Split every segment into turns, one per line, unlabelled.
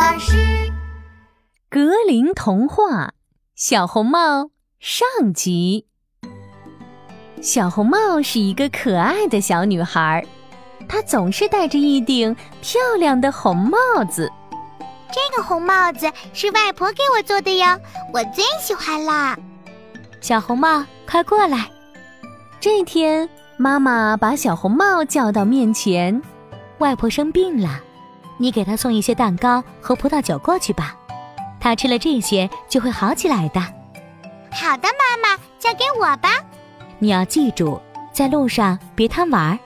巴士
格林童话：小红帽上集。小红帽是一个可爱的小女孩，她总是戴着一顶漂亮的红帽子。
这个红帽子是外婆给我做的哟，我最喜欢啦。
小红帽，快过来！
这天，妈妈把小红帽叫到面前。
外婆生病了，你给他送一些蛋糕和葡萄酒过去吧，他吃了这些就会好起来的。
好的，妈妈，交给我吧。
你要记住，在路上别贪玩，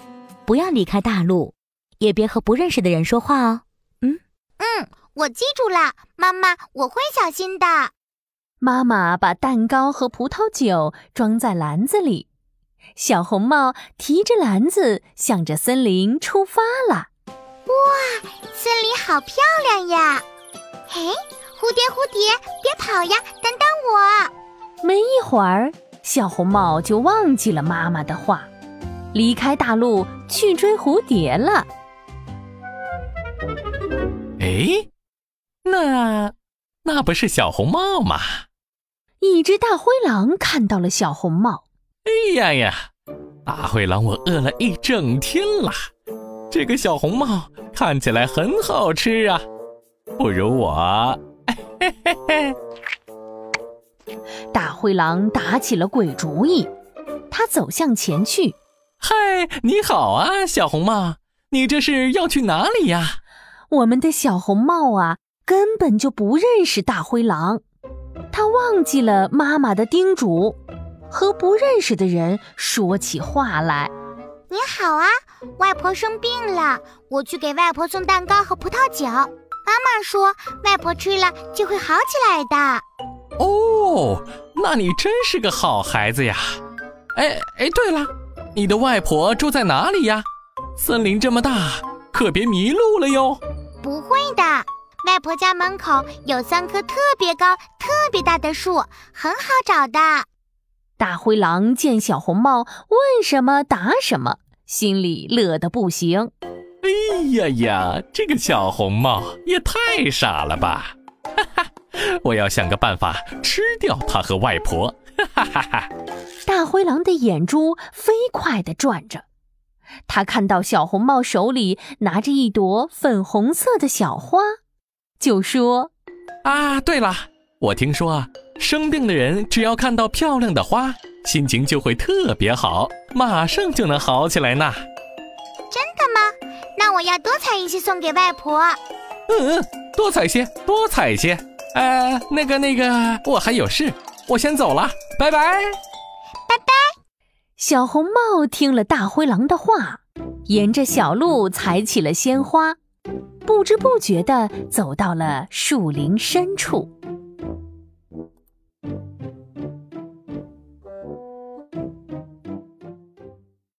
不要离开大路，也别和不认识的人说话哦。
嗯嗯，我记住了，妈妈，我会小心的。
妈妈把蛋糕和葡萄酒装在篮子里。小红帽提着篮子，向着森林出发了。
哇，森林好漂亮呀！嘿，蝴蝶，蝴蝶，别跑呀，等等我！
没一会儿，小红帽就忘记了妈妈的话，离开大路去追蝴蝶了。
哎，那那不是小红帽吗？
一只大灰狼看到了小红帽。
哎呀呀！大灰狼，我饿了一整天了。这个小红帽看起来很好吃啊，不如我。嘿嘿嘿！
大灰狼打起了鬼主意，他走向前去。
嗨，你好啊，小红帽，你这是要去哪里呀？
我们的小红帽啊，根本就不认识大灰狼，他忘记了妈妈的叮嘱。和不认识的人说起话来。
你好啊，外婆生病了，我去给外婆送蛋糕和葡萄酒。妈妈说，外婆吃了就会好起来的。
哦，那你真是个好孩子呀！哎哎，对了，你的外婆住在哪里呀？森林这么大，可别迷路了哟。
不会的，外婆家门口有三棵特别高、特别大的树，很好找的。
大灰狼见小红帽问什么答什么，心里乐得不行。
哎呀呀，这个小红帽也太傻了吧！哈哈，我要想个办法吃掉他和外婆。哈哈哈哈！
大灰狼的眼珠飞快地转着，他看到小红帽手里拿着一朵粉红色的小花，就说：“
啊，对了，我听说啊。”生病的人只要看到漂亮的花，心情就会特别好，马上就能好起来呢。
真的吗？那我要多采一些送给外婆。
嗯嗯，多采些，多采些。呃，那个那个，我还有事，我先走了，拜拜。
拜拜。
小红帽听了大灰狼的话，沿着小路采起了鲜花，不知不觉地走到了树林深处。